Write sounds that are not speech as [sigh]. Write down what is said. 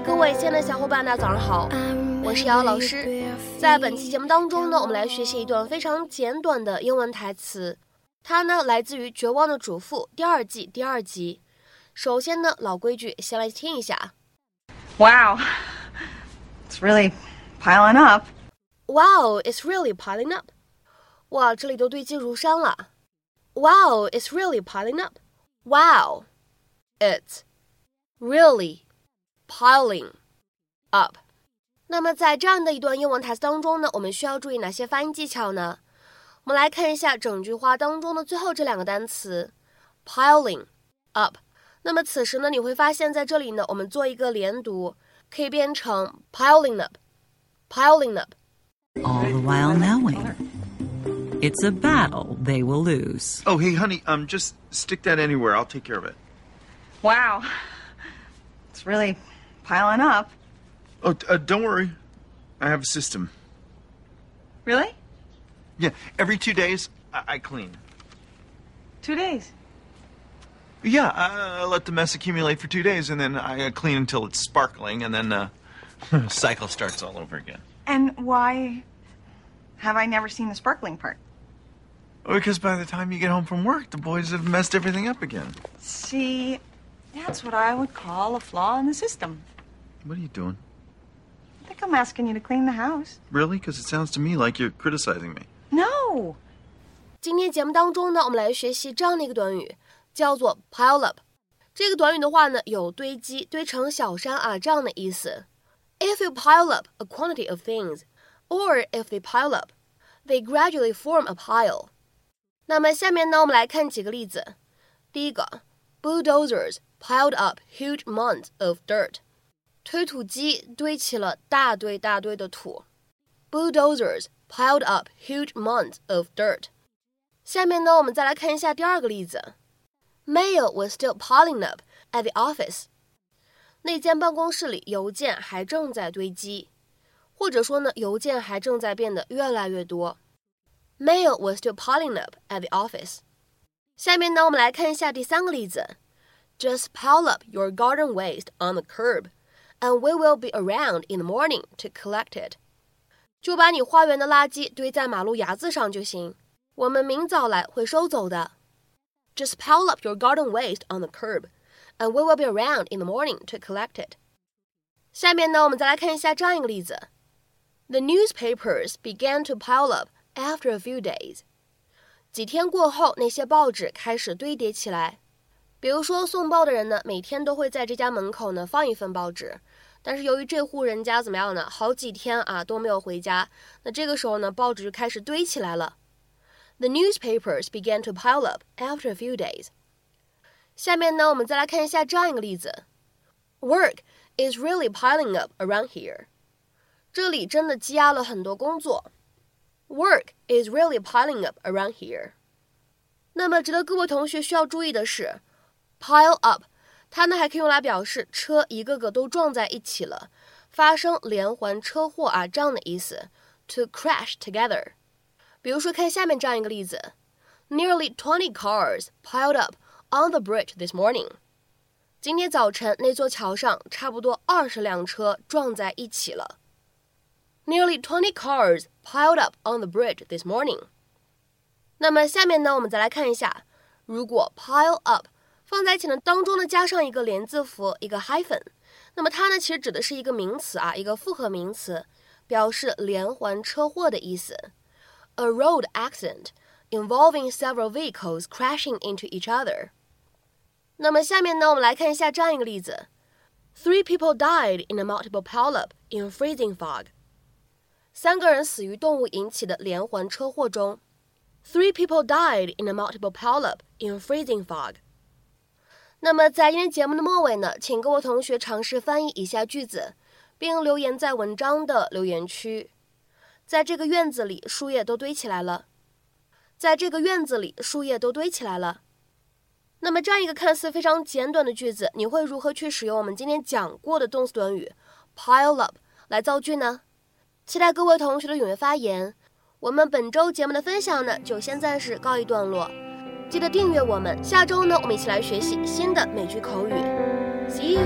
嗨，各位亲爱的小伙伴，大家早上好，我是瑶瑶老师。在本期节目当中呢，我们来学习一段非常简短的英文台词，它呢来自于《绝望的主妇》第二季第二集。首先呢，老规矩，先来听一下。Wow, it's really piling up. Wow, it's really piling up. 哇，这里都堆积如山了。Wow, it's really piling up. Wow, it's really piling up. 那么在这样的一段英文台词当中呢，我们需要注意哪些发音技巧呢？我们来看一下整句话当中的最后这两个单词，piling up。那么此时呢，你会发现在这里呢，我们做一个连读，可以变成 piling up，piling up。all the while knowing it's a battle they will lose. Oh, hey, honey, um, just stick that anywhere. I'll take care of it. Wow, it's really piling up. Oh, uh, don't worry. I have a system. Really? Yeah, every two days, I, I clean. Two days. Yeah, I, I let the mess accumulate for two days, and then I uh, clean until it's sparkling, and then uh, [laughs] cycle starts all over again. And why have I never seen the sparkling part? Because by the time you get home from work, the boys have messed everything up again. See, that's what I would call a flaw in the system. What are you doing? I think I'm asking you to clean the house. Really? Because it sounds to me like you're criticizing me. No. 今天节目当中呢，我们来学习这样的一个短语，叫做 pile up。这个短语的话呢，有堆积、堆成小山啊这样的意思。If you pile up a quantity of things, or if they pile up, they gradually form a pile. 那么下面呢，我们来看几个例子。第一个 ，bulldozers piled up huge mounds of dirt。推土机堆起了大堆大堆的土。Bulldozers piled up huge mounds of dirt。下面呢，我们再来看一下第二个例子。Mail was still piling up at the office。那间办公室里邮件还正在堆积，或者说呢，邮件还正在变得越来越多。Mail was still piling up at the office。下面呢，我们来看一下第三个例子。Just pile up your garden waste on the curb, and we will be around in the morning to collect it。就把你花园的垃圾堆在马路牙子上就行，我们明早来会收走的。Just pile up your garden waste on the curb, and we will be around in the morning to collect it。下面呢，我们再来看一下这样一个例子。The newspapers began to pile up after a few days。 几天过后，那些报纸开始堆叠起来。比如说，送报的人呢，每天都会在这家门口呢放一份报纸，但是由于这户人家怎么样呢，好几天啊都没有回家，那这个时候呢，报纸就开始堆起来了。The newspapers began to pile up after a few days。下面呢，我们再来看一下这样一个例子：Work is really piling up around here。这里真的积压了很多工作。Work is really piling up around here。那么，值得各位同学需要注意的是，pile up，它呢还可以用来表示车一个个都撞在一起了，发生连环车祸啊这样的意思，to crash together。比如说，看下面这样一个例子：Nearly twenty cars piled up on the bridge this morning。今天早晨那座桥上差不多二十辆车撞在一起了。Nearly twenty cars piled up on the bridge this morning。那么下面呢，我们再来看一下，如果 pile up 放在一起呢，当中呢加上一个连字符，一个 hyphen，那么它呢其实指的是一个名词啊，一个复合名词，表示连环车祸的意思。A road accident involving several vehicles crashing into each other。那么下面呢，我们来看一下这样一个例子：Three people died in a multiple pileup in freezing fog。 三个人死于动物引起的连环车祸中。Three people died in a multiple pileup in freezing fog。那么在今天节目的末尾呢，请各位同学尝试翻译以下句子，并留言在文章的留言区。在这个院子里，树叶都堆起来了。在这个院子里，树叶都堆起来了。那么这样一个看似非常简短的句子，你会如何去使用我们今天讲过的动词短语 pile up 来造句呢？期待各位同学的踊跃发言。我们本周节目的分享呢，就先暂时告一段落。记得订阅我们，下周呢，我们一起来学习新的美剧口语。See you.